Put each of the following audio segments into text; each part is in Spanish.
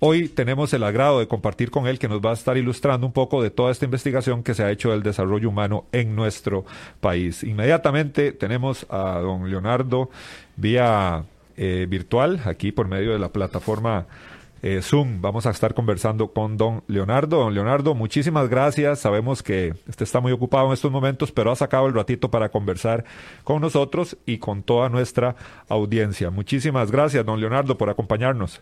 Hoy tenemos el agrado de compartir con él que nos va a estar ilustrando un poco de toda esta investigación que se ha hecho del desarrollo humano en nuestro país. Inmediatamente tenemos a don Leonardo vía eh, virtual, aquí por medio de la plataforma eh, Zoom. Vamos a estar conversando con don Leonardo. Don Leonardo, muchísimas gracias. Sabemos que usted está muy ocupado en estos momentos, pero ha sacado el ratito para conversar con nosotros y con toda nuestra audiencia. Muchísimas gracias, don Leonardo, por acompañarnos.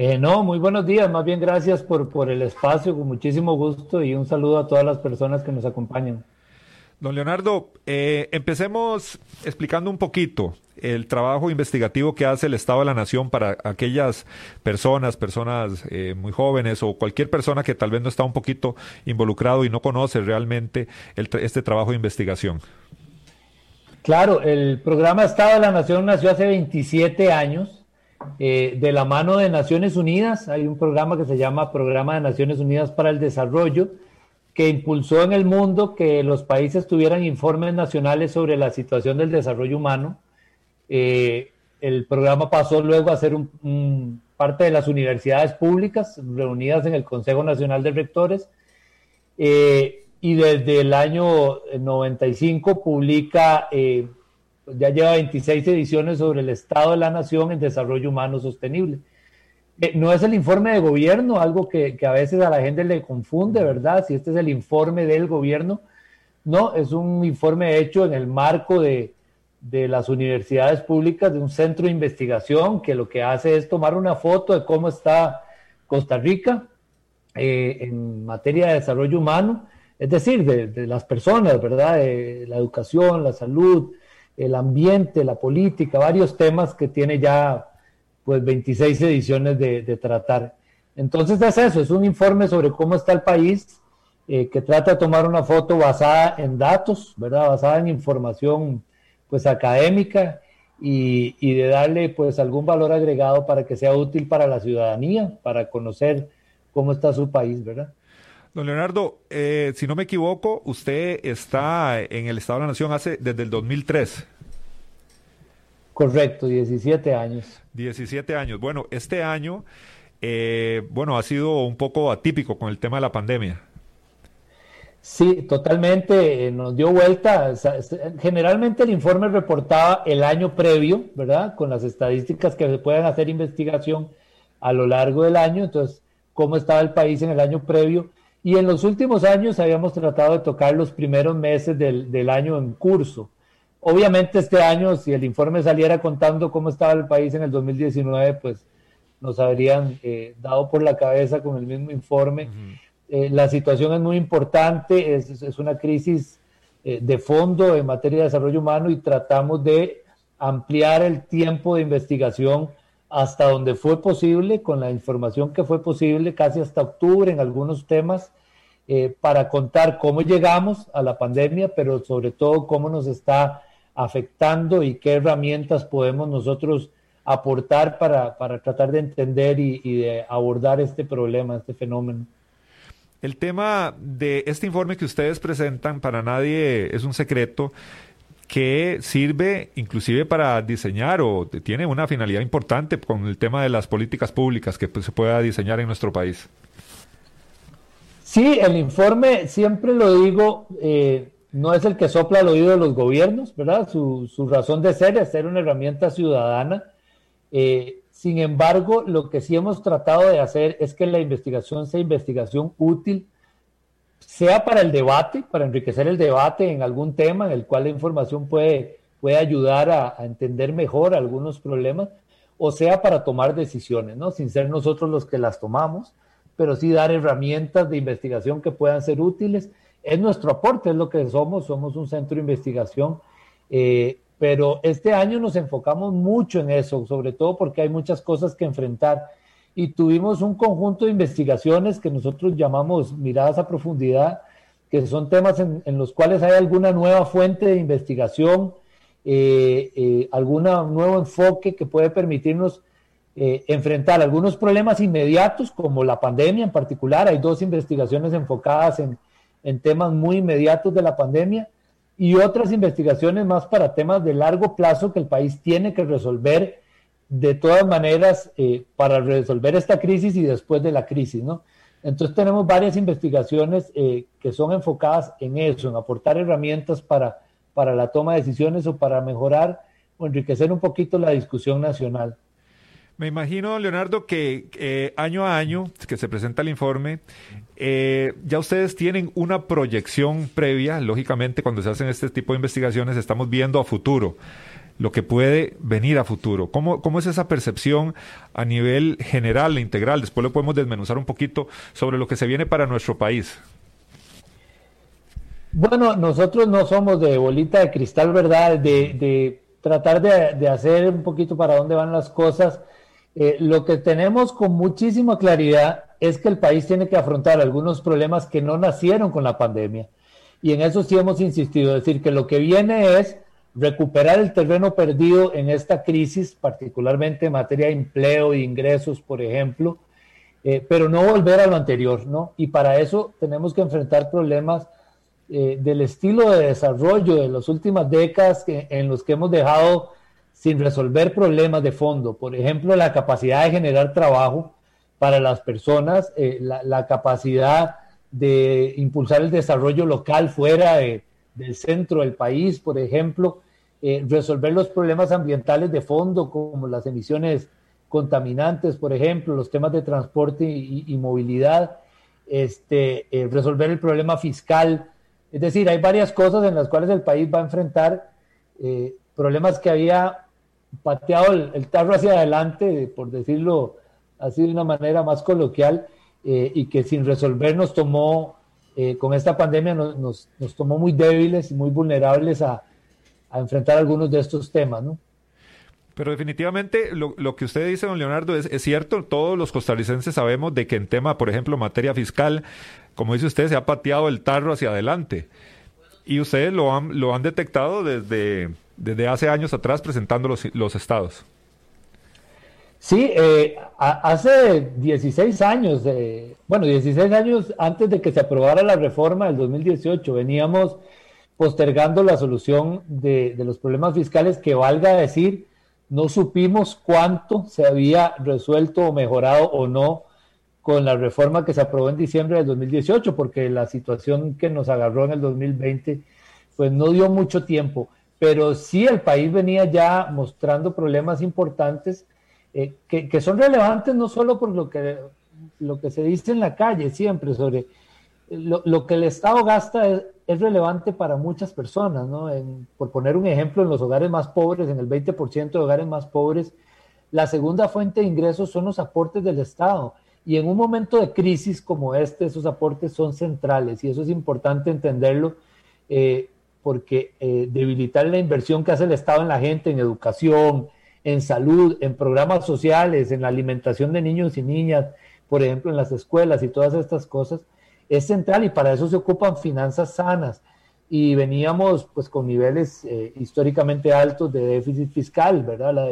Eh, no, muy buenos días. Más bien gracias por, por el espacio, con muchísimo gusto y un saludo a todas las personas que nos acompañan. Don Leonardo, eh, empecemos explicando un poquito el trabajo investigativo que hace el Estado de la Nación para aquellas personas, personas eh, muy jóvenes o cualquier persona que tal vez no está un poquito involucrado y no conoce realmente este trabajo de investigación. Claro, el programa Estado de la Nación nació hace 27 años eh, de la mano de Naciones Unidas. Hay un programa que se llama Programa de Naciones Unidas para el Desarrollo que impulsó en el mundo que los países tuvieran informes nacionales sobre la situación del desarrollo humano. Eh, el programa pasó luego a ser parte de las universidades públicas reunidas en el Consejo Nacional de Rectores. Eh, y desde el año 95 publica, ya lleva 26 ediciones sobre el Estado de la Nación en Desarrollo Humano Sostenible. Eh, no es el informe de gobierno, algo que, a veces a la gente le confunde, ¿verdad? Si este es el informe del gobierno. No, es un informe hecho en el marco de, las universidades públicas, de un centro de investigación que lo que hace es tomar una foto de cómo está Costa Rica eh, en materia de desarrollo humano, es decir, de, de las personas, ¿verdad? De la educación, la salud, el ambiente, la política, varios temas que tiene ya pues 26 ediciones de, tratar. Entonces es eso, es un informe sobre cómo está el país, eh, que trata de tomar una foto basada en datos, ¿verdad? Basada en información pues académica y, y, de darle pues algún valor agregado para que sea útil para la ciudadanía, para conocer cómo está su país, ¿verdad? Don Leonardo, eh, si no me equivoco, usted está en el Estado de la Nación hace desde el 2003. Correcto, 17 años. 17 años. Bueno, este año, eh, bueno, ha sido un poco atípico con el tema de la pandemia. Sí, totalmente, eh, nos dio vuelta. Generalmente el informe reportaba el año previo, ¿verdad? Con las estadísticas que se pueden hacer investigación a lo largo del año, entonces, cómo estaba el país en el año previo. Y en los últimos años habíamos tratado de tocar los primeros meses del, del año en curso. Obviamente este año, si el informe saliera contando cómo estaba el país en el 2019, pues nos habrían eh, dado por la cabeza con el mismo informe. Eh, la situación es muy importante, es, una crisis eh, de fondo en materia de desarrollo humano y tratamos de ampliar el tiempo de investigación hasta donde fue posible, con la información que fue posible, casi hasta octubre en algunos temas, para contar cómo llegamos a la pandemia, pero sobre todo cómo nos está afectando y qué herramientas podemos nosotros aportar para, tratar de entender y, de abordar este problema, este fenómeno. El tema de este informe que ustedes presentan para nadie es un secreto que sirve inclusive para diseñar o tiene una finalidad importante con el tema de las políticas públicas que pues, se pueda diseñar en nuestro país. Sí, el informe, siempre lo digo, eh, no es el que sopla al oído de los gobiernos, ¿verdad? Su, razón de ser es ser una herramienta ciudadana. Eh, sin embargo, lo que sí hemos tratado de hacer es que la investigación sea investigación útil, sea para el debate, para enriquecer el debate en algún tema en el cual la información puede, puede ayudar a, entender mejor algunos problemas, o sea para tomar decisiones, ¿no? Sin ser nosotros los que las tomamos, pero sí dar herramientas de investigación que puedan ser útiles es nuestro aporte, es lo que somos, somos un centro de investigación, eh, pero este año nos enfocamos mucho en eso, sobre todo porque hay muchas cosas que enfrentar y tuvimos un conjunto de investigaciones que nosotros llamamos miradas a profundidad, que son temas en, los cuales hay alguna nueva fuente de investigación, eh, eh, algún nuevo enfoque que puede permitirnos eh, enfrentar algunos problemas inmediatos, como la pandemia en particular. Hay dos investigaciones enfocadas en, en temas muy inmediatos de la pandemia y otras investigaciones más para temas de largo plazo que el país tiene que resolver de todas maneras eh, para resolver esta crisis y después de la crisis, ¿no? Entonces tenemos varias investigaciones eh, que son enfocadas en eso, en aportar herramientas para, para la toma de decisiones o para mejorar o enriquecer un poquito la discusión nacional. Me imagino, Leonardo, que eh, año a año que se presenta el informe, ya ustedes tienen una proyección previa, lógicamente cuando se hacen este tipo de investigaciones estamos viendo a futuro lo que puede venir a futuro. ¿Cómo, ¿Cómo, es esa percepción a nivel general e integral? Después lo podemos desmenuzar un poquito sobre lo que se viene para nuestro país. Bueno, nosotros no somos de bolita de cristal, ¿verdad? De, tratar de, hacer un poquito para dónde van las cosas. Eh, lo que tenemos con muchísima claridad es que el país tiene que afrontar algunos problemas que no nacieron con la pandemia. Y en eso sí hemos insistido, es decir, que lo que viene es recuperar el terreno perdido en esta crisis, particularmente en materia de empleo e ingresos, por ejemplo, eh, pero no volver a lo anterior, ¿no? Y para eso tenemos que enfrentar problemas eh, del estilo de desarrollo de las últimas décadas en los que hemos dejado sin resolver problemas de fondo. Por ejemplo, la capacidad de generar trabajo para las personas, eh, la, capacidad de impulsar el desarrollo local fuera del centro del país, por ejemplo, eh, resolver los problemas ambientales de fondo, como las emisiones contaminantes, por ejemplo, los temas de transporte y, movilidad, este, eh, resolver el problema fiscal. Es decir, hay varias cosas en las cuales el país va a enfrentar eh, problemas que había pateado el, tarro hacia adelante, por decirlo así de una manera más coloquial, y que sin resolver nos tomó, con esta pandemia nos tomó muy débiles y muy vulnerables a, a enfrentar algunos de estos temas, ¿no? Pero definitivamente lo, lo, que usted dice, don Leonardo, es, es, cierto. Todos los costarricenses sabemos de que en tema, por ejemplo, materia fiscal, como dice usted, se ha pateado el tarro hacia adelante. Y ustedes lo han, lo han detectado desde, desde hace años atrás presentando los, los estados. Sí, eh, hace 16 años, bueno, 16 años antes de que se aprobara la reforma del 2018, veníamos postergando la solución de, los problemas fiscales que valga decir, no supimos cuánto se había resuelto o mejorado o no con la reforma que se aprobó en diciembre del 2018, porque la situación que nos agarró en el 2020 pues no dio mucho tiempo, pero sí el país venía ya mostrando problemas importantes eh, que, son relevantes no solo por lo que, lo que se dice en la calle siempre sobre lo, lo que el Estado gasta es, es relevante para muchas personas, ¿no? por poner un ejemplo, en los hogares más pobres, en el 20% de hogares más pobres, la segunda fuente de ingresos son los aportes del Estado. Y en un momento de crisis como este, esos aportes son centrales y eso es importante entenderlo eh, porque eh, debilitar la inversión que hace el Estado en la gente, en educación, en salud, en programas sociales, en la alimentación de niños y niñas, por ejemplo, en las escuelas y todas estas cosas, es central y para eso se ocupan finanzas sanas. Y veníamos pues con niveles eh, históricamente altos de déficit fiscal, ¿verdad? La,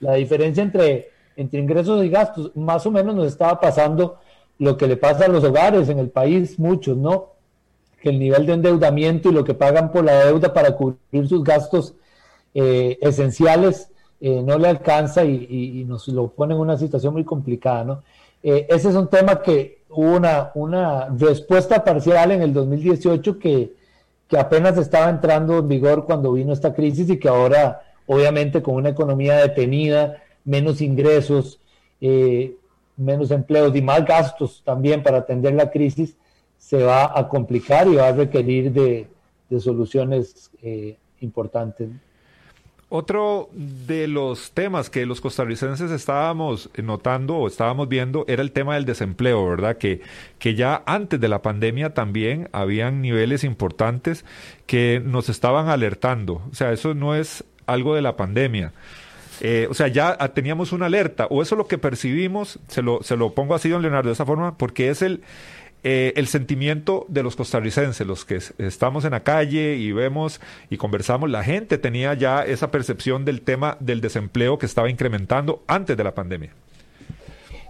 la diferencia entre, entre ingresos y gastos, más o menos nos estaba pasando lo que le pasa a los hogares en el país, muchos, ¿no? Que el nivel de endeudamiento y lo que pagan por la deuda para cubrir sus gastos eh, esenciales eh, no le alcanza y, y, nos lo pone en una situación muy complicada, ¿no? ese es un tema que hubo una, una respuesta parcial en el 2018 que, que apenas estaba entrando en vigor cuando vino esta crisis y que ahora, obviamente, con una economía detenida, menos ingresos, eh, menos empleos y más gastos también para atender la crisis, se va a complicar y va a requerir de, de soluciones eh, importantes. Otro de los temas que los costarricenses estábamos notando o estábamos viendo era el tema del desempleo, ¿verdad? Que, que ya antes de la pandemia también habían niveles importantes que nos estaban alertando. O sea, eso no es algo de la pandemia. Eh, o sea, ya teníamos una alerta, o eso es lo que percibimos, se lo, se lo pongo así, don Leonardo, de esa forma, porque es el, eh, el sentimiento de los costarricenses, los que estamos en la calle y vemos y conversamos, la gente tenía ya esa percepción del tema del desempleo que estaba incrementando antes de la pandemia.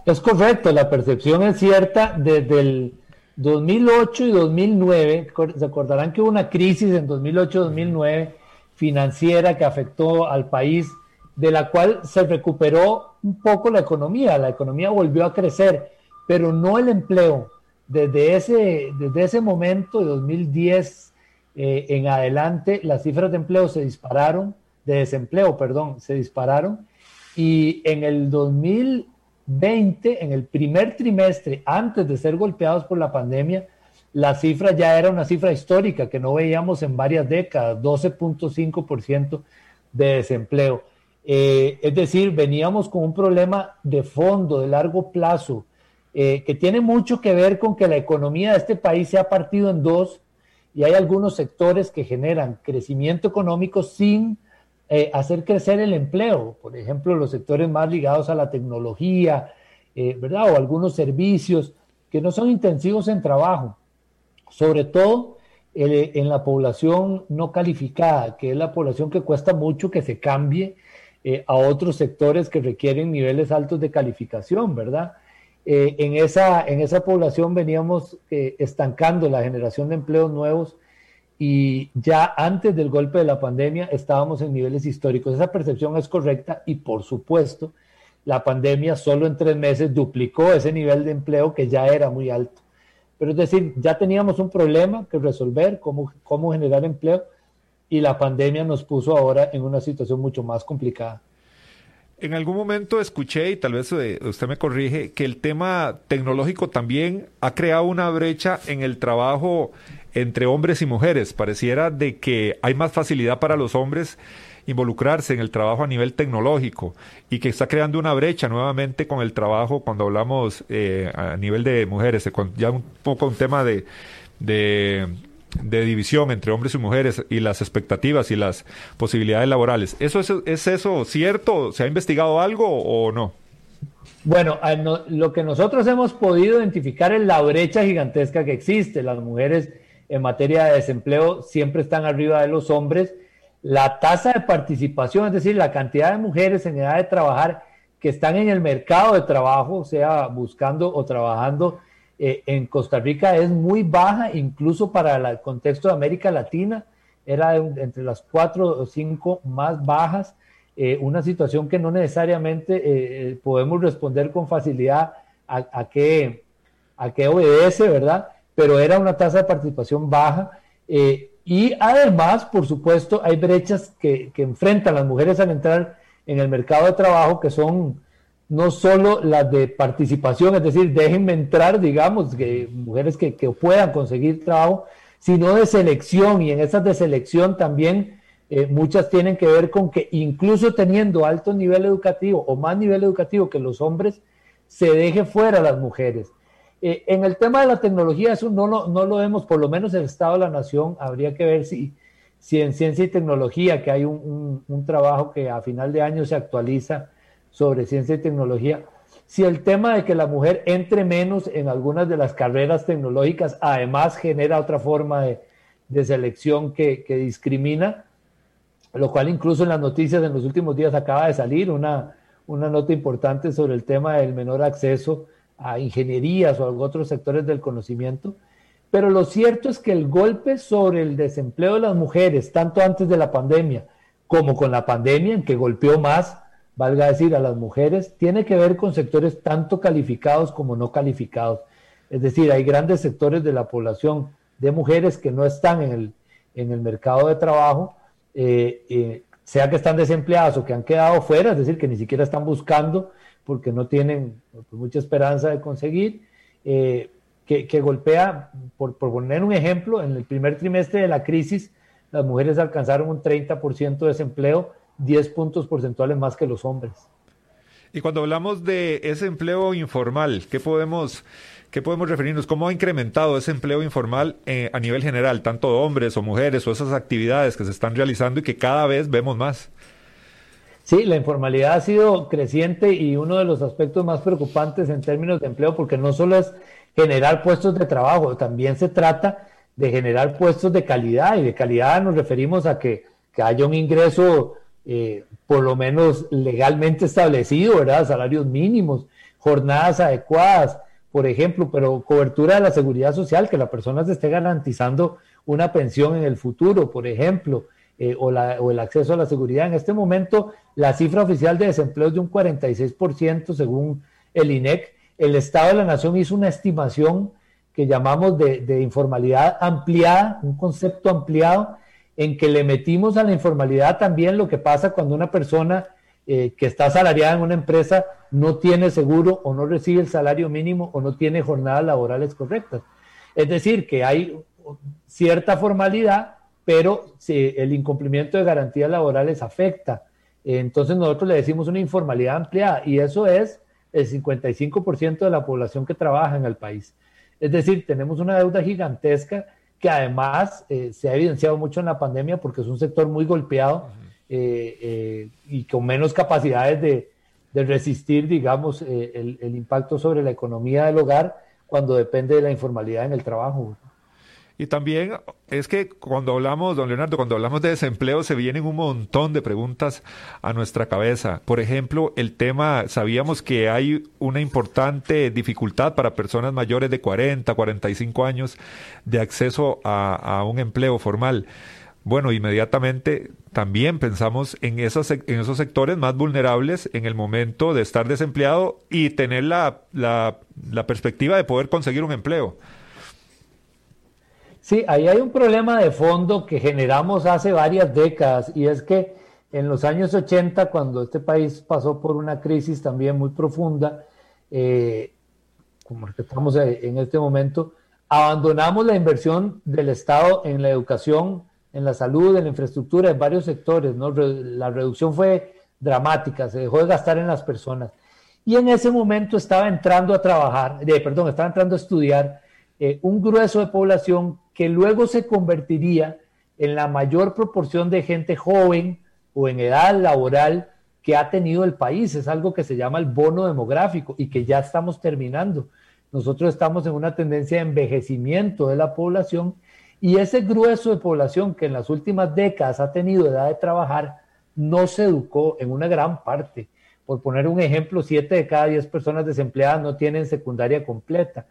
Es correcto, la percepción es cierta desde el 2008 y 2009. Se acordarán que hubo una crisis en 2008-2009 financiera que afectó al país, de la cual se recuperó un poco la economía. La economía volvió a crecer, pero no el empleo. Desde ese, desde ese momento, de 2010 eh, en adelante, las cifras de empleo se dispararon, de desempleo, perdón, se dispararon. Y en el 2020, en el primer trimestre, antes de ser golpeados por la pandemia, la cifra ya era una cifra histórica que no veíamos en varias décadas, 12.5% de desempleo. Eh, es decir, veníamos con un problema de fondo, de largo plazo, eh, que tiene mucho que ver con que la economía de este país se ha partido en dos y hay algunos sectores que generan crecimiento económico sin eh, hacer crecer el empleo. Por ejemplo, los sectores más ligados a la tecnología, ¿verdad? O algunos servicios que no son intensivos en trabajo sobre todo en la población no calificada, que es la población que cuesta mucho que se cambie eh, a otros sectores que requieren niveles altos de calificación, ¿verdad? Eh, en, esa, en esa población veníamos eh, estancando la generación de empleos nuevos y ya antes del golpe de la pandemia estábamos en niveles históricos. Esa percepción es correcta y por supuesto la pandemia solo en tres meses duplicó ese nivel de empleo que ya era muy alto. Pero es decir, ya teníamos un problema que resolver, cómo, cómo generar empleo, y la pandemia nos puso ahora en una situación mucho más complicada. En algún momento escuché, y tal vez eh, usted me corrige, que el tema tecnológico también ha creado una brecha en el trabajo entre hombres y mujeres. Pareciera de que hay más facilidad para los hombres involucrarse en el trabajo a nivel tecnológico y que está creando una brecha nuevamente con el trabajo cuando hablamos eh, a nivel de mujeres, ya un poco un tema de, de, división entre hombres y mujeres y las expectativas y las posibilidades laborales. ¿Eso es, es eso cierto? ¿Se ha investigado algo o no? Bueno, lo que nosotros hemos podido identificar es la brecha gigantesca que existe. Las mujeres en materia de desempleo siempre están arriba de los hombres la tasa de participación, es decir, la cantidad de mujeres en edad de trabajar que están en el mercado de trabajo, sea buscando o trabajando eh, en Costa Rica, es muy baja, incluso para el contexto de América Latina, era entre las cuatro o cinco más bajas, eh, una situación que no necesariamente eh, podemos responder con facilidad a, a, qué, a qué obedece, ¿verdad? Pero era una tasa de participación baja. Y además, por supuesto, hay brechas que, enfrentan las mujeres al entrar en el mercado de trabajo que son no solo las de participación, es decir, déjenme entrar, digamos, que mujeres que, puedan conseguir trabajo, sino de selección. Y en esas de selección también eh, muchas tienen que ver con que incluso teniendo alto nivel educativo o más nivel educativo que los hombres, se deje fuera a las mujeres. Eh, en el tema de la tecnología, eso no, no, lo vemos, por lo menos el Estado de la Nación, habría que ver si, si en ciencia y tecnología, que hay un, trabajo que a final de año se actualiza sobre ciencia y tecnología, si el tema de que la mujer entre menos en algunas de las carreras tecnológicas, además genera otra forma de, selección que, que, discrimina, lo cual incluso en las noticias en los últimos días acaba de salir una, una nota importante sobre el tema del menor acceso a ingenierías o a otros sectores del conocimiento. Pero lo cierto es que el golpe sobre el desempleo de las mujeres, tanto antes de la pandemia como con la pandemia, en que golpeó más, valga decir, a las mujeres, tiene que ver con sectores tanto calificados como no calificados. Es decir, hay grandes sectores de la población de mujeres que no están en el, en el mercado de trabajo, eh, eh, sea que están desempleadas o que han quedado fuera, es decir, que ni siquiera están buscando porque no tienen pues, mucha esperanza de conseguir, eh, que, golpea, por, poner un ejemplo, en el primer trimestre de la crisis, las mujeres alcanzaron un 30% de desempleo, 10 puntos porcentuales más que los hombres. Y cuando hablamos de ese empleo informal, ¿qué podemos, qué podemos referirnos? ¿Cómo ha incrementado ese empleo informal eh, a nivel general, tanto hombres o mujeres o esas actividades que se están realizando y que cada vez vemos más? Sí, la informalidad ha sido creciente y uno de los aspectos más preocupantes en términos de empleo, porque no solo es generar puestos de trabajo, también se trata de generar puestos de calidad y de calidad nos referimos a que, haya un ingreso eh, por lo menos legalmente establecido, ¿verdad? Salarios mínimos, jornadas adecuadas, por ejemplo, pero cobertura de la seguridad social, que la persona se esté garantizando una pensión en el futuro, por ejemplo, eh, o, o, el acceso a la seguridad. En este momento, la cifra oficial de desempleo es de un 46% según el INEC. El Estado de la Nación hizo una estimación que llamamos de, informalidad ampliada, un concepto ampliado, en que le metimos a la informalidad también lo que pasa cuando una persona eh, que está asalariada en una empresa no tiene seguro o no recibe el salario mínimo o no tiene jornadas laborales correctas. Es decir, que hay cierta formalidad, pero el incumplimiento de garantías laborales afecta. Entonces nosotros le decimos una informalidad ampliada y eso es el 55% de la población que trabaja en el país. Es decir, tenemos una deuda gigantesca que además eh, se ha evidenciado mucho en la pandemia porque es un sector muy golpeado eh, eh, y con menos capacidades de, resistir, digamos, el, el, impacto sobre la economía del hogar cuando depende de la informalidad en el trabajo. Y también es que cuando hablamos, don Leonardo, cuando hablamos de desempleo se vienen un montón de preguntas a nuestra cabeza. Por ejemplo, el tema, sabíamos que hay una importante dificultad para personas mayores de 40, 45 años de acceso a, un empleo formal. Bueno, inmediatamente también pensamos en, esos, en esos sectores más vulnerables en el momento de estar desempleado y tener la, la perspectiva de poder conseguir un empleo. Sí, ahí hay un problema de fondo que generamos hace varias décadas y es que en los años 80, cuando este país pasó por una crisis también muy profunda, eh, como que estamos en este momento, abandonamos la inversión del Estado en la educación, en la salud, en la infraestructura, en varios sectores. La reducción fue dramática, se dejó de gastar en las personas. Y en ese momento estaba entrando a trabajar, de, perdón, estaba entrando a estudiar eh, un grueso de población que luego se convertiría en la mayor proporción de gente joven o en edad laboral que ha tenido el país. Es algo que se llama el bono demográfico y que ya estamos terminando. Nosotros estamos en una tendencia de envejecimiento de la población y ese grueso de población que en las últimas décadas ha tenido edad de trabajar no se educó en una gran parte. Por poner un ejemplo, siete de cada diez personas desempleadas no tienen secundaria completa.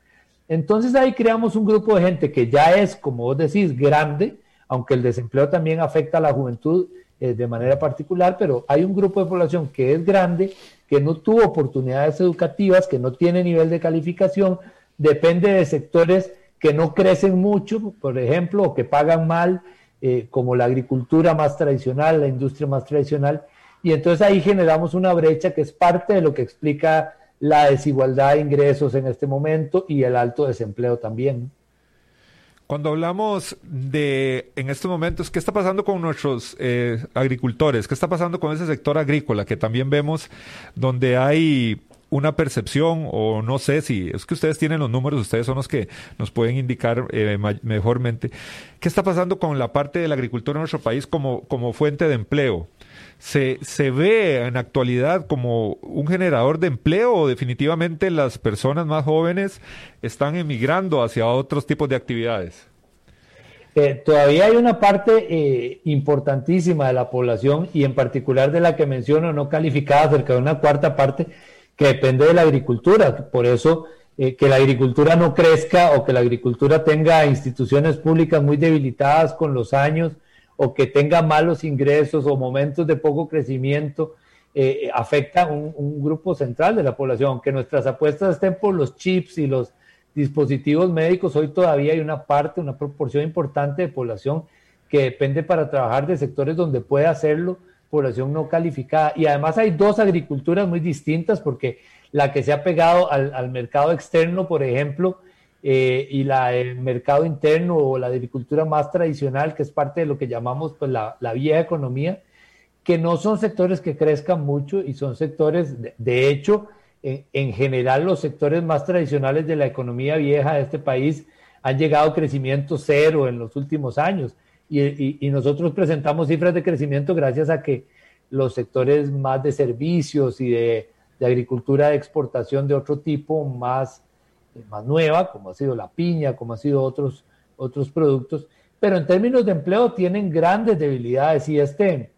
Entonces ahí creamos un grupo de gente que ya es, como vos decís, grande, aunque el desempleo también afecta a la juventud eh, de manera particular, pero hay un grupo de población que es grande, que no tuvo oportunidades educativas, que no tiene nivel de calificación, depende de sectores que no crecen mucho, por ejemplo, o que pagan mal, eh, como la agricultura más tradicional, la industria más tradicional, y entonces ahí generamos una brecha que es parte de lo que explica la desigualdad de ingresos en este momento y el alto desempleo también. Cuando hablamos de, en estos momentos, ¿qué está pasando con nuestros eh, agricultores? ¿Qué está pasando con ese sector agrícola que también vemos donde hay una percepción o no sé si es que ustedes tienen los números, ustedes son los que nos pueden indicar eh, mejormente. ¿Qué está pasando con la parte de la agricultura en nuestro país como, como fuente de empleo? Se, se ve en actualidad como un generador de empleo definitivamente las personas más jóvenes están emigrando hacia otros tipos de actividades? Eh, todavía hay una parte eh, importantísima de la población y en particular de la que menciono no calificada, cerca de una cuarta parte, que depende de la agricultura. Por eso, eh, que la agricultura no crezca o que la agricultura tenga instituciones públicas muy debilitadas con los años o que tenga malos ingresos o momentos de poco crecimiento, eh, afecta a un, grupo central de la población. Aunque nuestras apuestas estén por los chips y los dispositivos médicos, hoy todavía hay una parte, una proporción importante de población que depende para trabajar de sectores donde puede hacerlo población no calificada. Y además hay dos agriculturas muy distintas porque la que se ha pegado al mercado externo, por ejemplo, eh, y la, el mercado interno o la agricultura más tradicional, que es parte de lo que llamamos pues, la, la vieja economía, que no son sectores que crezcan mucho y son sectores, de, hecho, en, general los sectores más tradicionales de la economía vieja de este país han llegado a crecimiento cero en los últimos años. Y, y, nosotros presentamos cifras de crecimiento gracias a que los sectores más de servicios y de, de agricultura de exportación de otro tipo, más más nueva, como ha sido la piña, como ha sido otros, otros productos, pero en términos de empleo tienen grandes debilidades y este,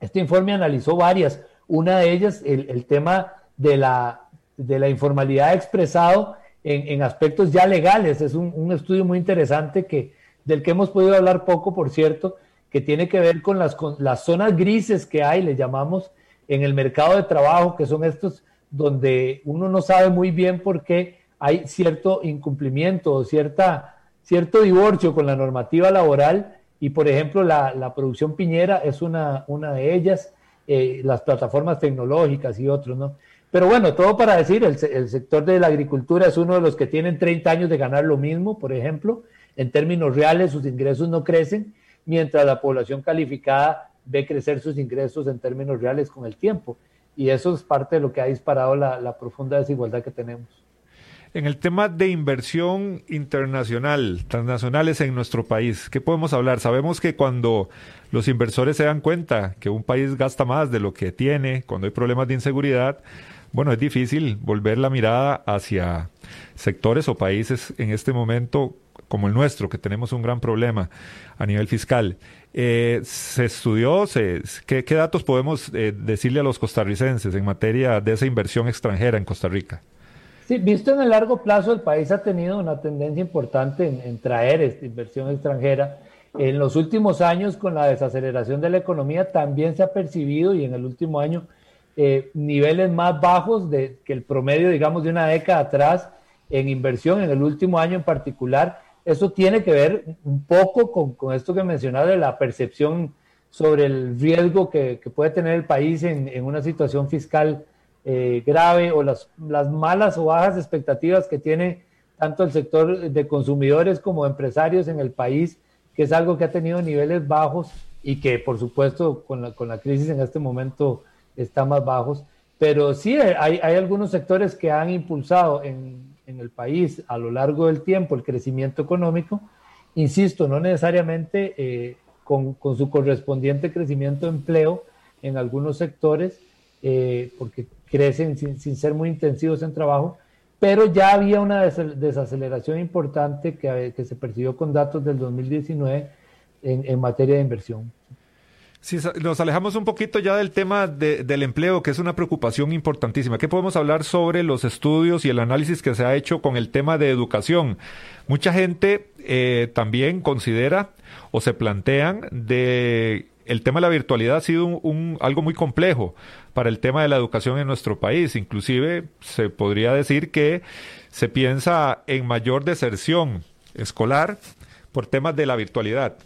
este informe analizó varias. Una de ellas, el, tema de la, de la informalidad expresado en, aspectos ya legales. Es un, estudio muy interesante que, del que hemos podido hablar poco, por cierto, que tiene que ver con las, con las zonas grises que hay, le llamamos, en el mercado de trabajo, que son estos donde uno no sabe muy bien por qué hay cierto incumplimiento o cierto divorcio con la normativa laboral y, por ejemplo, la, producción piñera es una, una de ellas, eh, las plataformas tecnológicas y otros, ¿no? Pero bueno, todo para decir, el, el, sector de la agricultura es uno de los que tienen 30 años de ganar lo mismo, por ejemplo, en términos reales sus ingresos no crecen, mientras la población calificada ve crecer sus ingresos en términos reales con el tiempo. Y eso es parte de lo que ha disparado la, profunda desigualdad que tenemos. En el tema de inversión internacional, transnacionales en nuestro país, ¿qué podemos hablar? Sabemos que cuando los inversores se dan cuenta que un país gasta más de lo que tiene, cuando hay problemas de inseguridad, bueno, es difícil volver la mirada hacia sectores o países en este momento como el nuestro, que tenemos un gran problema a nivel fiscal. Eh, ¿Se estudió? Se, ¿qué, datos podemos eh, decirle a los costarricenses en materia de esa inversión extranjera en Costa Rica? Sí, visto en el largo plazo, el país ha tenido una tendencia importante en, traer esta inversión extranjera. En los últimos años, con la desaceleración de la economía, también se ha percibido, y en el último año, eh, niveles más bajos de, que el promedio, digamos, de una década atrás en inversión, en el último año en particular, eso tiene que ver un poco con, esto que mencionaba de la percepción sobre el riesgo que, puede tener el país en, una situación fiscal eh, grave o las, las malas o bajas expectativas que tiene tanto el sector de consumidores como empresarios en el país, que es algo que ha tenido niveles bajos y que por supuesto con la, con la crisis en este momento está más bajos. Pero sí hay, hay algunos sectores que han impulsado en, en el país a lo largo del tiempo el crecimiento económico, insisto, no necesariamente eh, con, su correspondiente crecimiento de empleo en algunos sectores, eh, porque crecen sin, ser muy intensivos en trabajo, pero ya había una desaceleración importante que, se percibió con datos del 2019 en, en materia de inversión. Si nos alejamos un poquito ya del tema del empleo, que es una preocupación importantísima, ¿qué podemos hablar sobre los estudios y el análisis que se ha hecho con el tema de educación? Mucha gente eh, también considera o se plantean de el tema de la virtualidad ha sido algo muy complejo para el tema de la educación en nuestro país. Inclusive se podría decir que se piensa en mayor deserción escolar por temas de la virtualidad.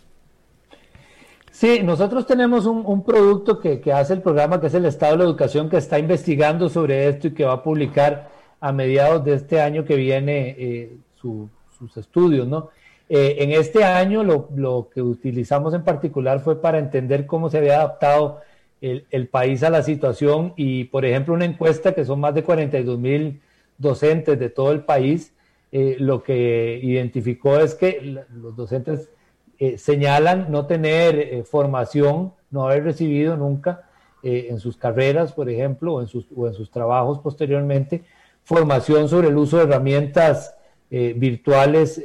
Sí, nosotros tenemos un, producto que, hace el programa, que es el Estado de la Educación, que está investigando sobre esto y que va a publicar a mediados de este año que viene eh, sus estudios, ¿no? Eh, en este año lo, que utilizamos en particular fue para entender cómo se había adaptado el, país a la situación y, por ejemplo, una encuesta que son más de 42 mil docentes de todo el país, eh, lo que identificó es que los docentes eh, señalan no tener formación, no haber recibido nunca en sus carreras, por ejemplo, o en sus, o en sus trabajos posteriormente, formación sobre el uso de herramientas virtuales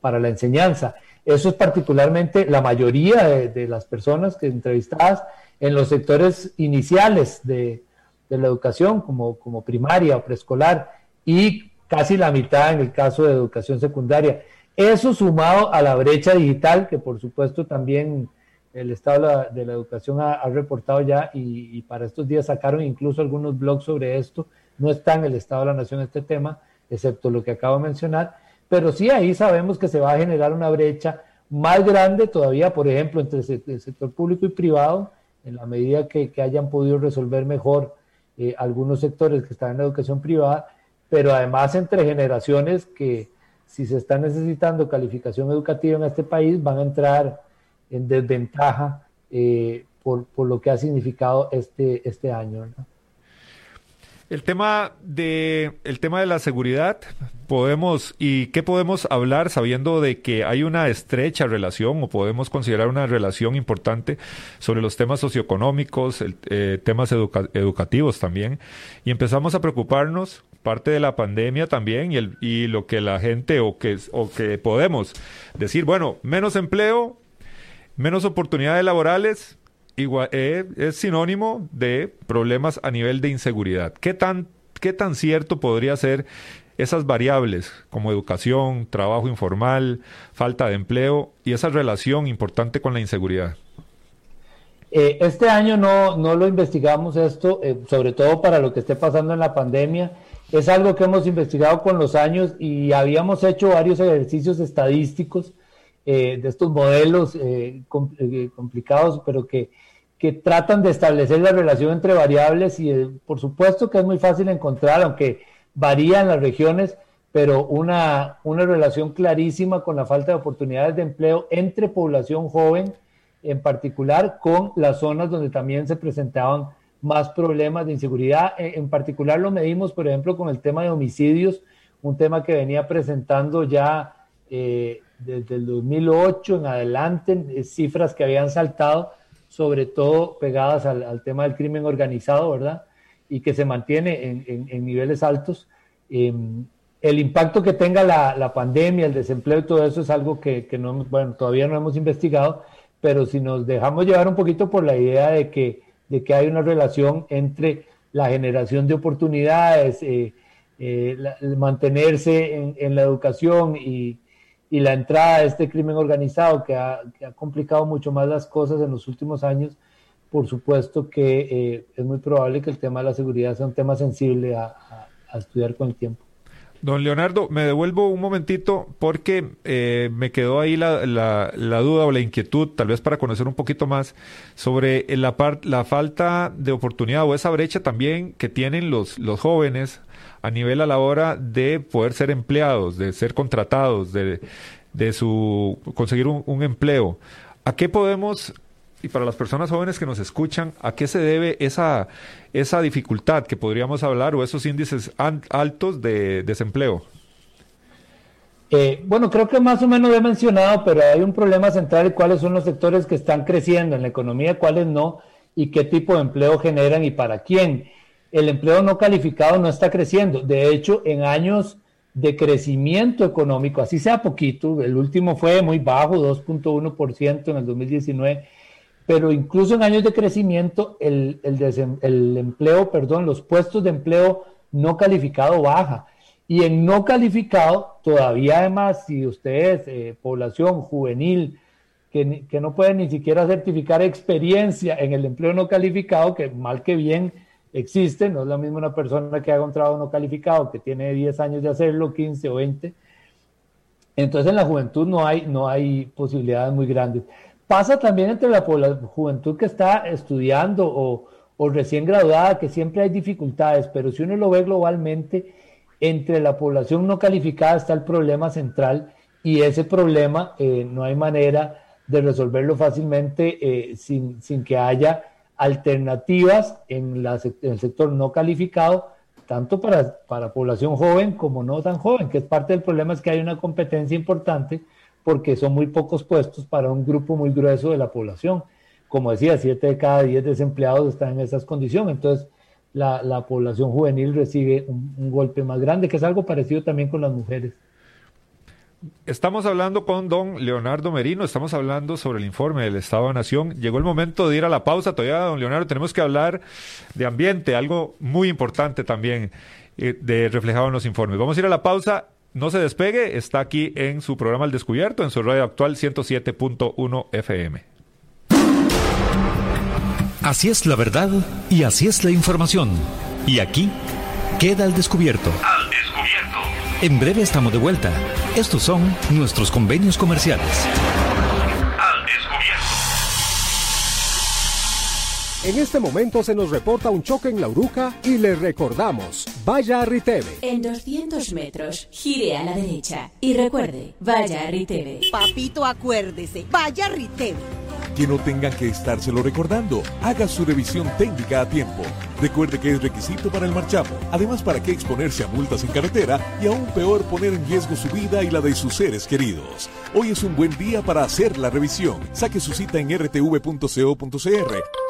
para la enseñanza. Eso es particularmente la mayoría de, las personas que entrevistadas en los sectores iniciales de, de la educación, como, como primaria o preescolar, y casi la mitad en el caso de educación secundaria. Eso sumado a la brecha digital, que por supuesto también el Estado de la, Educación ha, reportado ya y, para estos días sacaron incluso algunos blogs sobre esto. No está en el Estado de la Nación este tema, excepto lo que acabo de mencionar, pero sí ahí sabemos que se va a generar una brecha más grande todavía, por ejemplo, entre el sector público y privado, en la medida que, hayan podido resolver mejor eh, algunos sectores que están en la educación privada, pero además entre generaciones que si se está necesitando calificación educativa en este país, van a entrar en desventaja eh, por, lo que ha significado este, este año. El tema de el tema de la seguridad podemos y qué podemos hablar sabiendo de que hay una estrecha relación o podemos considerar una relación importante sobre los temas socioeconómicos, el, eh, temas educativos también y empezamos a preocuparnos parte de la pandemia también y, el, y lo que la gente o que, o que podemos decir, bueno, menos empleo, menos oportunidades laborales, eh, es sinónimo de problemas a nivel de inseguridad. ¿Qué tan, ¿Qué tan cierto podría ser esas variables como educación, trabajo informal, falta de empleo y esa relación importante con la inseguridad? Eh, este año no, no, lo investigamos esto, eh, sobre todo para lo que esté pasando en la pandemia. Es algo que hemos investigado con los años y habíamos hecho varios ejercicios estadísticos de estos modelos complicados, pero que, que, tratan de establecer la relación entre variables y por supuesto que es muy fácil encontrar, aunque varía en las regiones, pero una, una relación clarísima con la falta de oportunidades de empleo entre población joven en particular con las zonas donde también se presentaban más problemas de inseguridad. E, en particular lo medimos, por ejemplo, con el tema de homicidios, un tema que venía presentando ya eh, desde el 2008 en adelante, eh, cifras que habían saltado, sobre todo pegadas al, tema del crimen organizado, ¿verdad? Y que se mantiene en, niveles altos. Em, el impacto que tenga la, pandemia, el desempleo y todo eso es algo que, que no, bueno, todavía no hemos investigado, pero si nos dejamos llevar un poquito por la idea de que, de que hay una relación entre la generación de oportunidades, eh, eh, mantenerse en, la educación y, la entrada de este crimen organizado que ha, complicado mucho más las cosas en los últimos años, por supuesto que eh, es muy probable que el tema de la seguridad sea un tema sensible a estudiar con el tiempo. Don Leonardo, me devuelvo un momentito porque eh, me quedó ahí la, la, duda o la inquietud, tal vez para conocer un poquito más, sobre la, la falta de oportunidad o esa brecha también que tienen los, los jóvenes a nivel a la hora de poder ser empleados, de ser contratados, de, su conseguir un empleo. ¿A qué podemos y para las personas jóvenes que nos escuchan, ¿a qué se debe esa, esa dificultad que podríamos hablar o esos índices altos de desempleo? Eh, bueno, creo que más o menos he mencionado, pero hay un problema central cuáles son los sectores que están creciendo en la economía, cuáles no, y qué tipo de empleo generan y para quién. El empleo no calificado no está creciendo. De hecho, en años de crecimiento económico, así sea poquito, el último fue muy bajo, 2.1% en el 2019 pero incluso en años de crecimiento el, el, empleo, perdón, los puestos de empleo no calificado baja. Y en no calificado, todavía además, si usted es eh, población juvenil, que, que, no puede ni siquiera certificar experiencia en el empleo no calificado, que mal que bien existe, no es lo mismo una persona que haga un no calificado, que tiene 10 años de hacerlo, 15 o 20. Entonces en la juventud no hay, no hay posibilidades muy grandes pasa también entre la, juventud que está estudiando o, recién graduada, que siempre hay dificultades, pero si uno lo ve globalmente, entre la población no calificada está el problema central y ese problema eh, no hay manera de resolverlo fácilmente eh, sin, que haya alternativas en, el sector no calificado, tanto para, para población joven como no tan joven, que es parte del problema es que hay una competencia importante porque son muy pocos puestos para un grupo muy grueso de la población. Como decía, 7 de cada 10 desempleados están en esas condiciones. Entonces, la, población juvenil recibe un, golpe más grande, que es algo parecido también con las mujeres. Estamos hablando con don Leonardo Merino, estamos hablando sobre el informe del Estado de Nación. Llegó el momento de ir a la pausa. Todavía, don Leonardo, tenemos que hablar de ambiente, algo muy importante también eh, de reflejado en los informes. Vamos a ir a la pausa no se despegue, está aquí en su programa El Descubierto, en su radio actual 107.1 FM. Así es la verdad y así es la información. Y aquí queda el descubierto. Al descubierto. En breve estamos de vuelta. Estos son nuestros convenios comerciales. En este momento se nos reporta un choque en la Uruca y le recordamos, vaya a Riteve. En 200 metros, gire a la derecha y recuerde, vaya a Riteve. Papito, acuérdese, vaya a Riteve. Que no tengan que estárselo recordando, haga su revisión técnica a tiempo. Recuerde que es requisito para el marchamo, además para qué exponerse a multas en carretera y aún peor poner en riesgo su vida y la de sus seres queridos. Hoy es un buen día para hacer la revisión. Saque su cita en rtv.co.cr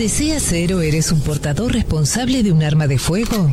¿Deseas ser o eres un portador responsable de un arma de fuego?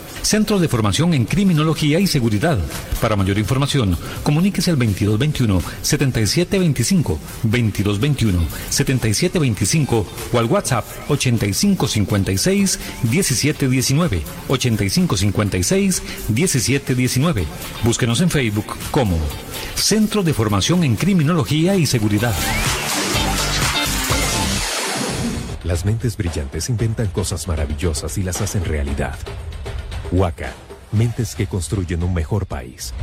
Centro de Formación en Criminología y Seguridad. Para mayor información, comuníquese al 2221-7725, 2221-7725 o al WhatsApp 8556-1719, 8556-1719. Búsquenos en Facebook como Centro de Formación en Criminología y Seguridad. Las mentes brillantes inventan cosas maravillosas y las hacen realidad. Huaca, mentes que construyen un mejor país.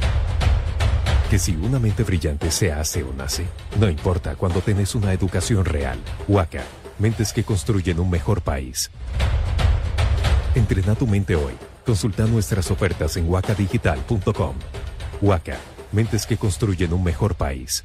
Que si una mente brillante se hace o nace, no importa cuando tenés una educación real. Huaca, mentes que construyen un mejor país. Entrena tu mente hoy. Consulta nuestras ofertas en huacadigital.com. Huaca, mentes que construyen un mejor país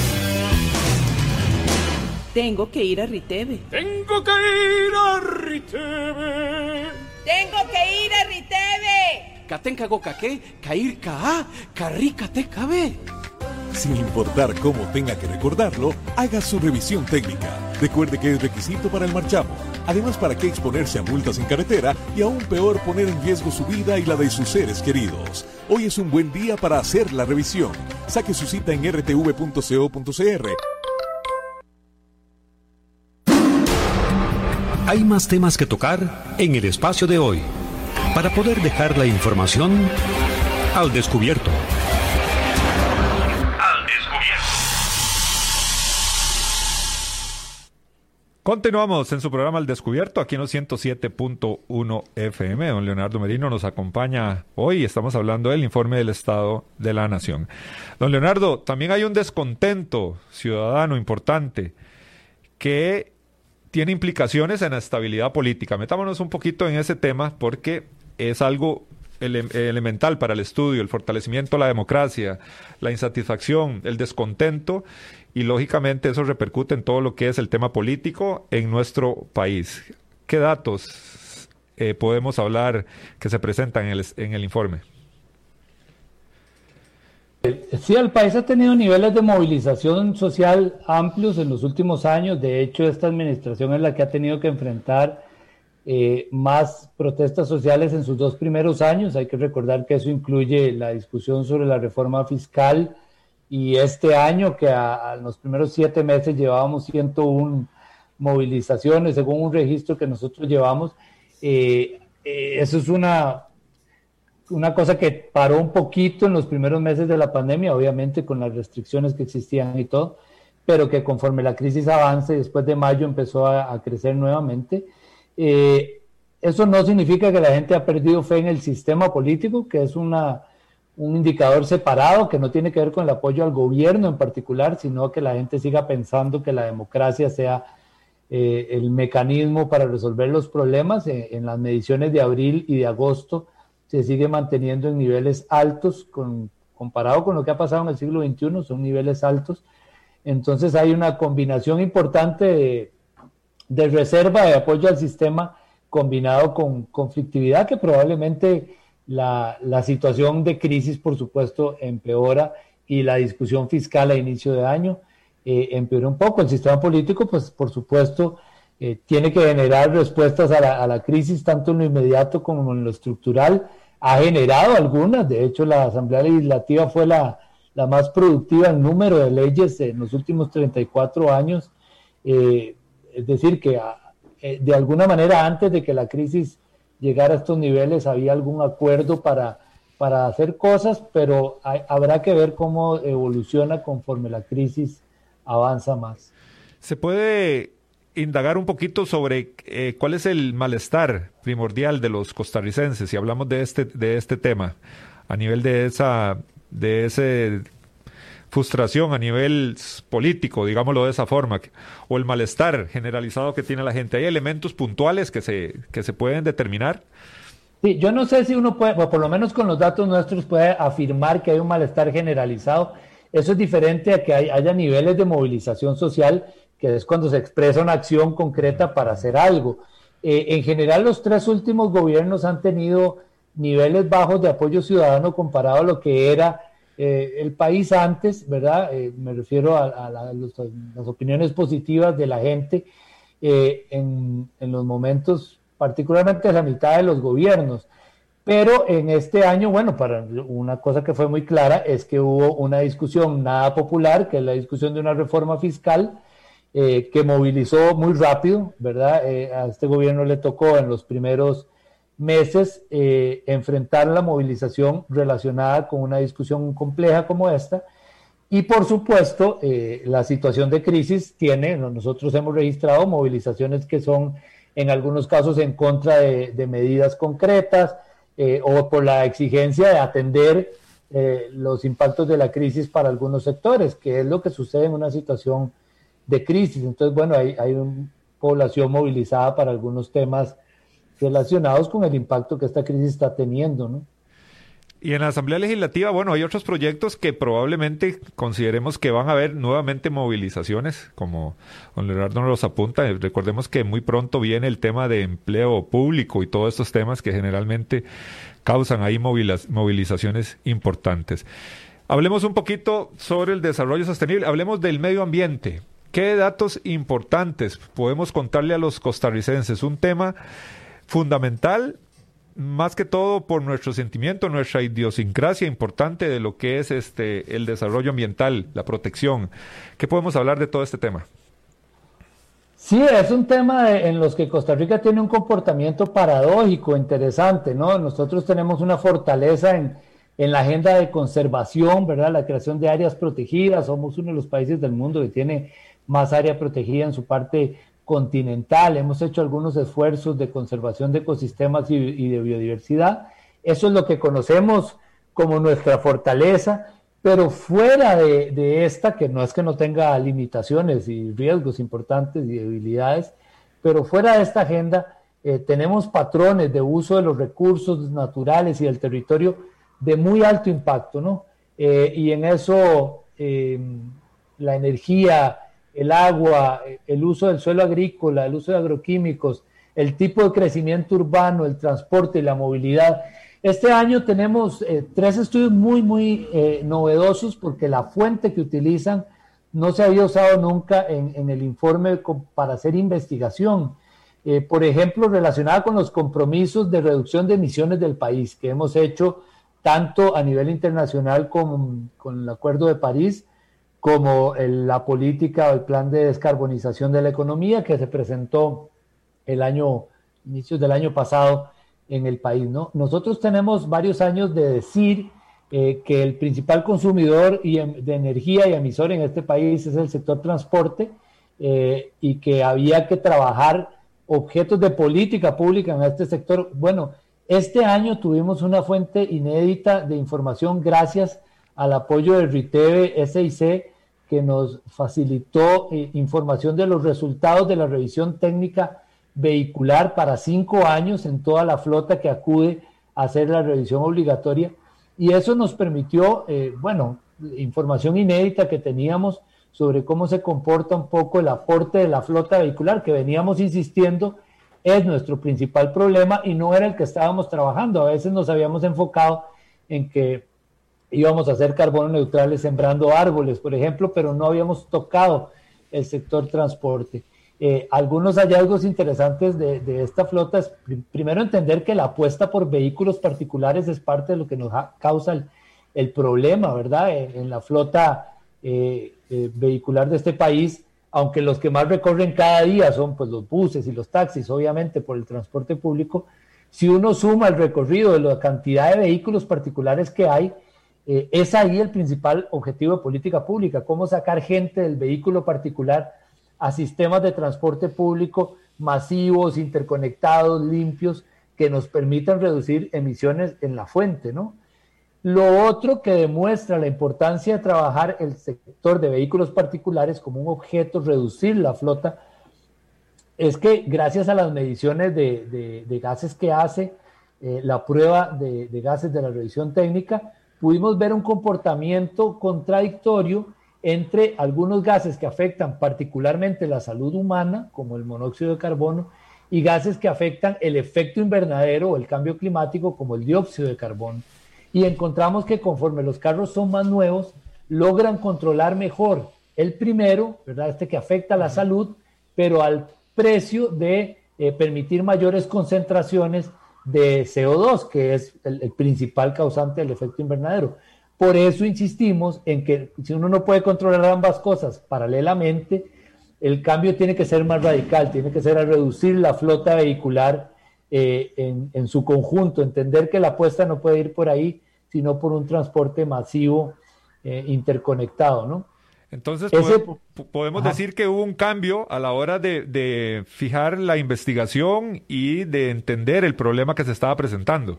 Tengo que ir a Riteve. Tengo que ir a Riteve. Tengo que ir a Riteve. Katenka caqué, cair ka, carrica te cabe. Sin importar cómo tenga que recordarlo, haga su revisión técnica. Recuerde que es requisito para el marchamo. Además, ¿para qué exponerse a multas en carretera y aún peor poner en riesgo su vida y la de sus seres queridos? Hoy es un buen día para hacer la revisión. Saque su cita en rtv.co.cr Hay más temas que tocar en el espacio de hoy para poder dejar la información al descubierto. Al descubierto. Continuamos en su programa Al Descubierto, aquí en los 107.1 FM. Don Leonardo Merino nos acompaña hoy. Estamos hablando del informe del Estado de la Nación. Don Leonardo, también hay un descontento ciudadano importante que tiene implicaciones en la estabilidad política. Metámonos un poquito en ese tema porque es algo elemental para el estudio, el fortalecimiento de la democracia, la insatisfacción, el descontento y lógicamente eso repercute en todo lo que es el tema político en nuestro país. ¿Qué datos eh, podemos hablar que se presentan en el, en el informe? Sí, el país ha tenido niveles de movilización social amplios en los últimos años. De hecho, esta administración es la que ha tenido que enfrentar eh, más protestas sociales en sus dos primeros años. Hay que recordar que eso incluye la discusión sobre la reforma fiscal y este año que a, los primeros siete meses llevábamos 101 movilizaciones según un registro que nosotros llevamos. Eh, eh, eso es una, una cosa que paró un poquito en los primeros meses de la pandemia, obviamente con las restricciones que existían y todo, pero que conforme la crisis avance, después de mayo empezó a crecer nuevamente. Eh, eso no significa que la gente ha perdido fe en el sistema político, que es una, un indicador separado que no tiene que ver con el apoyo al gobierno en particular, sino que la gente siga pensando que la democracia sea eh, el mecanismo para resolver los problemas. Eh, en las mediciones de abril y de agosto se sigue manteniendo en niveles altos comparado con lo que ha pasado en el siglo XXI, son niveles altos. Entonces hay una combinación importante de reserva de apoyo al sistema combinado con conflictividad que probablemente la, situación de crisis, por supuesto, empeora y la discusión fiscal a inicio de año eh, empeora un poco. El sistema político, pues, por supuesto, eh, tiene que generar respuestas a la, crisis tanto en lo inmediato como en lo estructural. Ha generado algunas, de hecho, la Asamblea Legislativa fue la, más productiva en número de leyes en los últimos 34 años. Eh, es decir, que ah, eh, de alguna manera antes de que la crisis llegara a estos niveles había algún acuerdo para, para hacer cosas, pero habrá que ver cómo evoluciona conforme la crisis avanza más. ¿Se puede indagar un poquito sobre eh, cuál es el malestar primordial de los costarricenses si hablamos de este, de este tema a nivel de esa de ese frustración a nivel político, digámoslo de esa forma, o el malestar generalizado que tiene la gente. ¿Hay elementos puntuales que se, que se pueden determinar? Sí, yo no sé si uno puede, o por lo menos con los datos nuestros, puede afirmar que hay un malestar generalizado. Eso es diferente a que haya niveles de movilización social, que es cuando se expresa una acción concreta para hacer algo. Eh, en general, los tres últimos gobiernos han tenido niveles bajos de apoyo ciudadano comparado a lo que era eh, el país antes, ¿verdad? Eh, me refiero a, las opiniones positivas de la gente eh, en, los momentos, particularmente a la mitad de los gobiernos. Pero en este año, bueno, para una cosa que fue muy clara es que hubo una discusión nada popular, que es la discusión de una reforma fiscal, que movilizó muy rápido, ¿verdad? a este gobierno le tocó en los primeros meses eh, enfrentar la movilización relacionada con una discusión compleja como esta. Y por supuesto, eh, la situación de crisis tiene, nosotros hemos registrado movilizaciones que son en algunos casos en contra de, medidas concretas eh, o por la exigencia de atender los impactos de la crisis para algunos sectores, que es lo que sucede en una situación de crisis. Entonces, bueno, hay, hay una población movilizada para algunos temas relacionados con el impacto que esta crisis está teniendo, ¿no? Y en la Asamblea Legislativa, bueno, hay otros proyectos que probablemente consideremos que van a haber nuevamente movilizaciones, como don Leonardo nos apunta. Recordemos que muy pronto viene el tema de empleo público y todos estos temas que generalmente causan ahí movilizaciones importantes. Hablemos un poquito sobre el desarrollo sostenible, hablemos del medio ambiente. ¿Qué datos importantes podemos contarle a los costarricenses? Un tema fundamental más que todo por nuestro sentimiento, nuestra idiosincrasia importante de lo que es este el desarrollo ambiental, la protección. ¿Qué podemos hablar de todo este tema? Sí, es un tema en los que Costa Rica tiene un comportamiento paradójico, interesante, ¿no? Nosotros tenemos una fortaleza en, en la agenda de conservación, ¿verdad? La creación de áreas protegidas. Somos uno de los países del mundo que tiene más área protegida en su parte continental, hemos hecho algunos esfuerzos de conservación de ecosistemas y, de biodiversidad. Eso es lo que conocemos como nuestra fortaleza, pero fuera de, esta, que no es que no tenga limitaciones y riesgos importantes y debilidades, pero fuera de esta agenda eh, tenemos patrones de uso de los recursos naturales y del territorio de muy alto impacto, ¿no? Eh, y en eso eh, la energía, el agua, el uso del suelo agrícola, el uso de agroquímicos, el tipo de crecimiento urbano, el transporte y la movilidad. Este año tenemos eh, tres estudios muy, muy eh, novedosos porque la fuente que utilizan no se había usado nunca en, el informe para hacer investigación. Eh, por ejemplo, relacionada con los compromisos de reducción de emisiones del país que hemos hecho tanto a nivel internacional como con el Acuerdo de París, como la política o el plan de descarbonización de la economía que se presentó el año, inicios del año pasado en el país. ¿no? Nosotros tenemos varios años de decir eh, que el principal consumidor em, de energía y emisor en este país es el sector transporte eh, y que había que trabajar objetos de política pública en este sector. Bueno, este año tuvimos una fuente inédita de información gracias al apoyo del RITEVE SIC que nos facilitó eh, información de los resultados de la revisión técnica vehicular para cinco años en toda la flota que acude a hacer la revisión obligatoria. Y eso nos permitió, eh, bueno, información inédita que teníamos sobre cómo se comporta un poco el aporte de la flota vehicular, que veníamos insistiendo es nuestro principal problema y no era el que estábamos trabajando. A veces nos habíamos enfocado en que íbamos a hacer carbono neutrales sembrando árboles, por ejemplo, pero no habíamos tocado el sector transporte. Eh, algunos hallazgos interesantes de, esta flota es, primero, entender que la apuesta por vehículos particulares es parte de lo que nos causa el, problema, ¿verdad? En, la flota eh, eh, vehicular de este país, aunque los que más recorren cada día son pues, los buses y los taxis, obviamente por el transporte público, si uno suma el recorrido de la cantidad de vehículos particulares que hay, es ahí el principal objetivo de política pública, cómo sacar gente del vehículo particular a sistemas de transporte público masivos, interconectados, limpios, que nos permitan reducir emisiones en la fuente, ¿no? Lo otro que demuestra la importancia de trabajar el sector de vehículos particulares como un objeto, reducir la flota, es que gracias a las mediciones de, gases que hace eh, la prueba de, de gases de la revisión técnica, pudimos ver un comportamiento contradictorio entre algunos gases que afectan particularmente la salud humana, como el monóxido de carbono, y gases que afectan el efecto invernadero o el cambio climático, como el dióxido de carbono. Y encontramos que conforme los carros son más nuevos, logran controlar mejor el primero, ¿verdad? Este que afecta a la salud, pero al precio de eh, permitir mayores concentraciones de CO2, que es el principal causante del efecto invernadero. Por eso insistimos en que si uno no puede controlar ambas cosas paralelamente, el cambio tiene que ser más radical, tiene que ser a reducir la flota vehicular eh, en, su conjunto, entender que la apuesta no puede ir por ahí, sino por un transporte masivo eh, interconectado, ¿no? Entonces, podemos decir que hubo un cambio a la hora de, fijar la investigación y de entender el problema que se estaba presentando.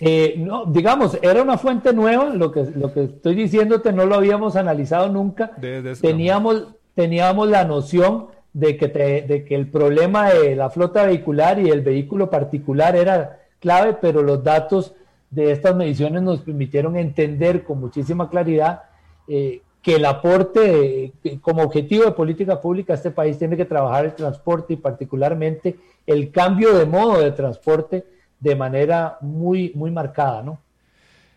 Eh, no, digamos, era una fuente nueva, lo que, lo que estoy diciéndote no lo habíamos analizado nunca. teníamos, teníamos la noción de que, de que el problema de la flota vehicular y el vehículo particular era clave, pero los datos de estas mediciones nos permitieron entender con muchísima claridad eh, que el aporte como objetivo de política pública este país tiene que trabajar el transporte y particularmente el cambio de modo de transporte de manera muy, muy marcada, ¿no?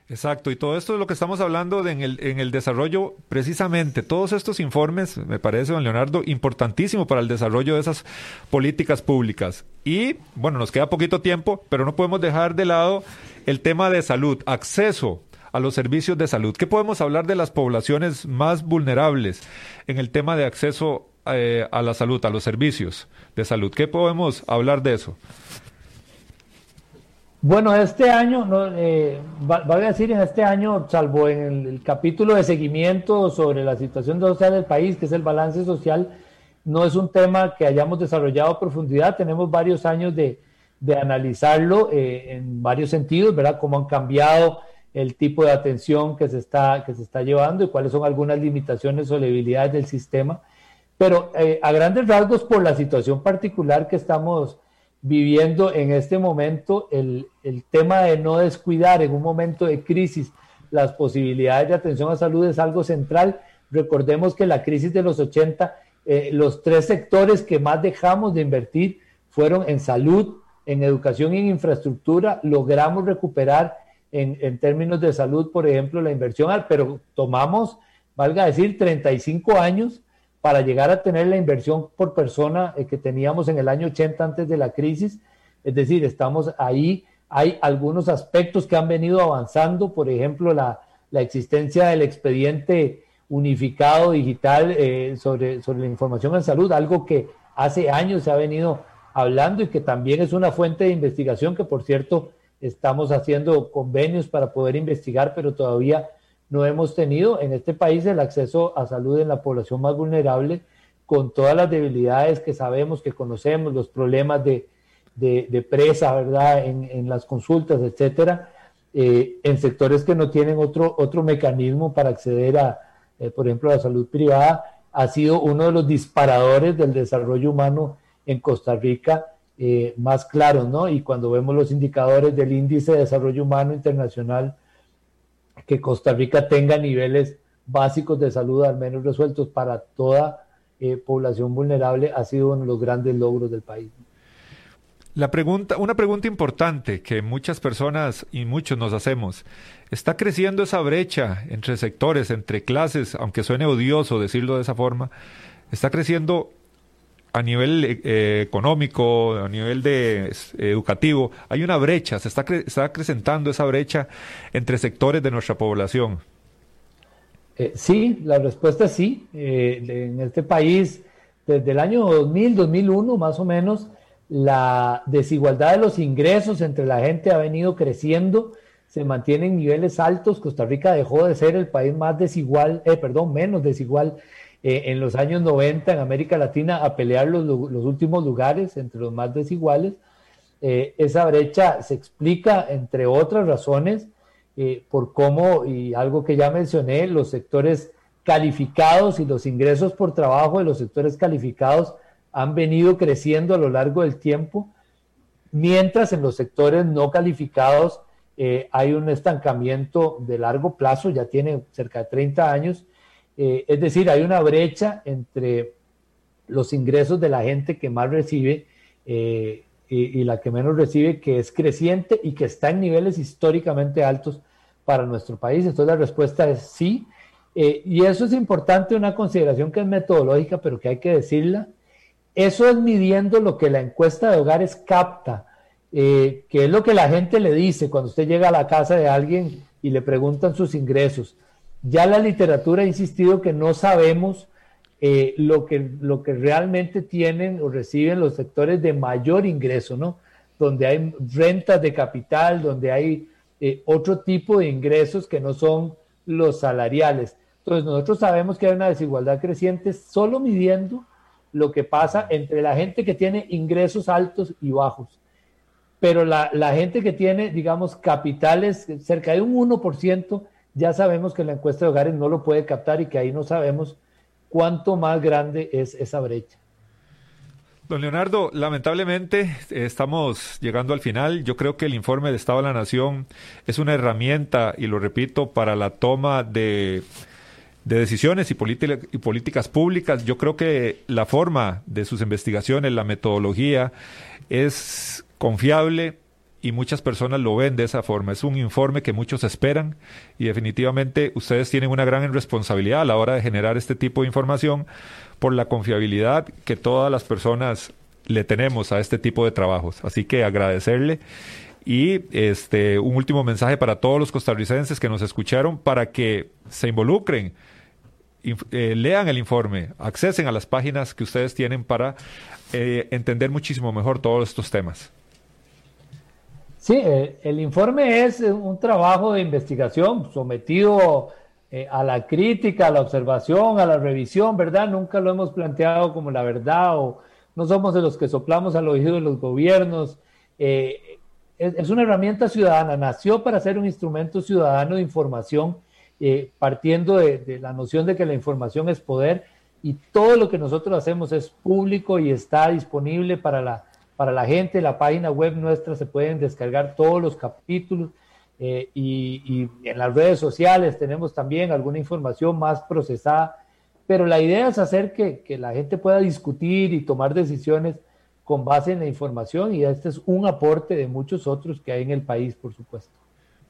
Exacto, y todo esto es lo que estamos hablando en, el, en el desarrollo, precisamente, todos estos informes, me parece, don Leonardo, importantísimo para el desarrollo de esas políticas públicas. Y, bueno, nos queda poquito tiempo, pero no podemos dejar de lado el tema de salud, acceso a los servicios de salud. ¿Qué podemos hablar de las poblaciones más vulnerables en el tema de acceso eh, a la salud, a los servicios de salud? ¿Qué podemos hablar de eso? Bueno, este año, no, eh, va, a decir en este año, salvo en el, capítulo de seguimiento sobre la situación social del país, que es el balance social, no es un tema que hayamos desarrollado a profundidad. Tenemos varios años de, analizarlo eh, en varios sentidos, ¿verdad? Cómo han cambiado el tipo de atención que se está, que se está llevando y cuáles son algunas limitaciones o debilidades del sistema. Pero eh, a grandes rasgos, por la situación particular que estamos viviendo en este momento el, tema de no descuidar en un momento de crisis las posibilidades de atención a salud es algo central. Recordemos que la crisis de los 80 eh, los tres sectores que más dejamos de invertir fueron en salud, en educación y en infraestructura. Logramos recuperar en, términos de salud, por ejemplo, la inversión, pero tomamos, valga decir, 35 años para llegar a tener la inversión por persona eh, que teníamos en el año 80 antes de la crisis. Es decir, estamos ahí. Hay algunos aspectos que han venido avanzando, por ejemplo, la, la existencia del expediente unificado digital eh, sobre, sobre la información en salud, algo que hace años se ha venido hablando y que también es una fuente de investigación que, por cierto, estamos haciendo convenios para poder investigar, pero todavía no hemos tenido en este país el acceso a salud en la población más vulnerable, con todas las debilidades que sabemos, que conocemos, los problemas de, de, presa, ¿verdad?, en, en, las consultas, etcétera, eh, en sectores que no tienen otro, otro mecanismo para acceder a, eh, por ejemplo, la salud privada, ha sido uno de los disparadores del desarrollo humano en Costa Rica eh, más claros, ¿no? Y cuando vemos los indicadores del índice de desarrollo humano internacional, que Costa Rica tenga niveles básicos de salud al menos resueltos para toda eh, población vulnerable ha sido uno de los grandes logros del país. La pregunta, una pregunta importante que muchas personas y muchos nos hacemos, ¿está creciendo esa brecha entre sectores, entre clases, aunque suene odioso decirlo de esa forma? ¿Está creciendo a nivel eh, económico, a nivel de educativo, hay una brecha, se está, está acrecentando esa brecha entre sectores de nuestra población. Eh, sí, la respuesta es sí. Eh, en este país, desde el año 2000, 2001 más o menos, la desigualdad de los ingresos entre la gente ha venido creciendo, se mantiene en niveles altos. Costa Rica dejó de ser el país más desigual, perdón, menos desigual eh, en los años 90 en América Latina a pelear los, últimos lugares entre los más desiguales. Eh, esa brecha se explica, entre otras razones, eh, por cómo, y algo que ya mencioné, los sectores calificados y los ingresos por trabajo de los sectores calificados han venido creciendo a lo largo del tiempo, mientras en los sectores no calificados hay un estancamiento de largo plazo, ya tiene cerca de 30 años, eh, es decir, hay una brecha entre los ingresos de la gente que más recibe eh, y, la que menos recibe, que es creciente y que está en niveles históricamente altos para nuestro país. Entonces la respuesta es sí. Eh, y eso es importante, una consideración que es metodológica, pero que hay que decirla. Eso es midiendo lo que la encuesta de hogares capta, que es lo que la gente le dice cuando usted llega a la casa de alguien y le preguntan sus ingresos. Ya la literatura ha insistido que no sabemos eh, lo, que, lo que realmente tienen o reciben los sectores de mayor ingreso, ¿no? Donde hay rentas de capital, donde hay eh, otro tipo de ingresos que no son los salariales. Entonces nosotros sabemos que hay una desigualdad creciente solo midiendo lo que pasa entre la gente que tiene ingresos altos y bajos. Pero la, la gente que tiene, digamos, capitales cerca de un 1%, ya sabemos que la encuesta de hogares no lo puede captar y que ahí no sabemos cuánto más grande es esa brecha. Don Leonardo, lamentablemente estamos llegando al final. Yo creo que el informe de Estado de la Nación es una herramienta, y lo repito, para la toma de, decisiones y, y políticas públicas. Yo creo que la forma de sus investigaciones, la metodología, es confiable, y muchas personas lo ven de esa forma. Es un informe que muchos esperan y definitivamente ustedes tienen una gran responsabilidad a la hora de generar este tipo de información por la confiabilidad que todas las personas le tenemos a este tipo de trabajos. Así que agradecerle y este un último mensaje para todos los costarricenses que nos escucharon para que se involucren, eh, lean el informe, accesen a las páginas que ustedes tienen para eh, entender muchísimo mejor todos estos temas. Sí, eh, el informe es eh, un trabajo de investigación sometido eh, a la crítica, a la observación, a la revisión, ¿verdad? Nunca lo hemos planteado como la verdad o no somos de los que soplamos al oído de los gobiernos. es, una herramienta ciudadana, nació para ser un instrumento ciudadano de información, partiendo de la noción de que la información es poder y todo lo que nosotros hacemos es público y está disponible para la para la gente. La página web nuestra se pueden descargar todos los capítulos eh, y, en las redes sociales tenemos también alguna información más procesada pero la idea es hacer que, que la gente pueda discutir y tomar decisiones con base en la información y este es un aporte de muchos otros que hay en el país, por supuesto.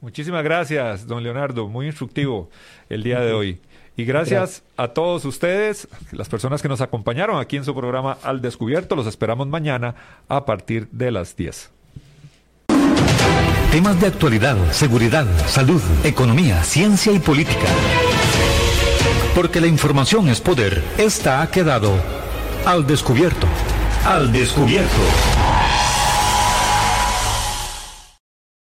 Muchísimas gracias, don Leonardo, muy instructivo el día de hoy. Y gracias, a todos ustedes, las personas que nos acompañaron aquí en su programa Al Descubierto. Los esperamos mañana a partir de las 10. Temas de actualidad, seguridad, salud, economía, ciencia y política. Porque la información es poder. Esta ha quedado al descubierto. Al descubierto.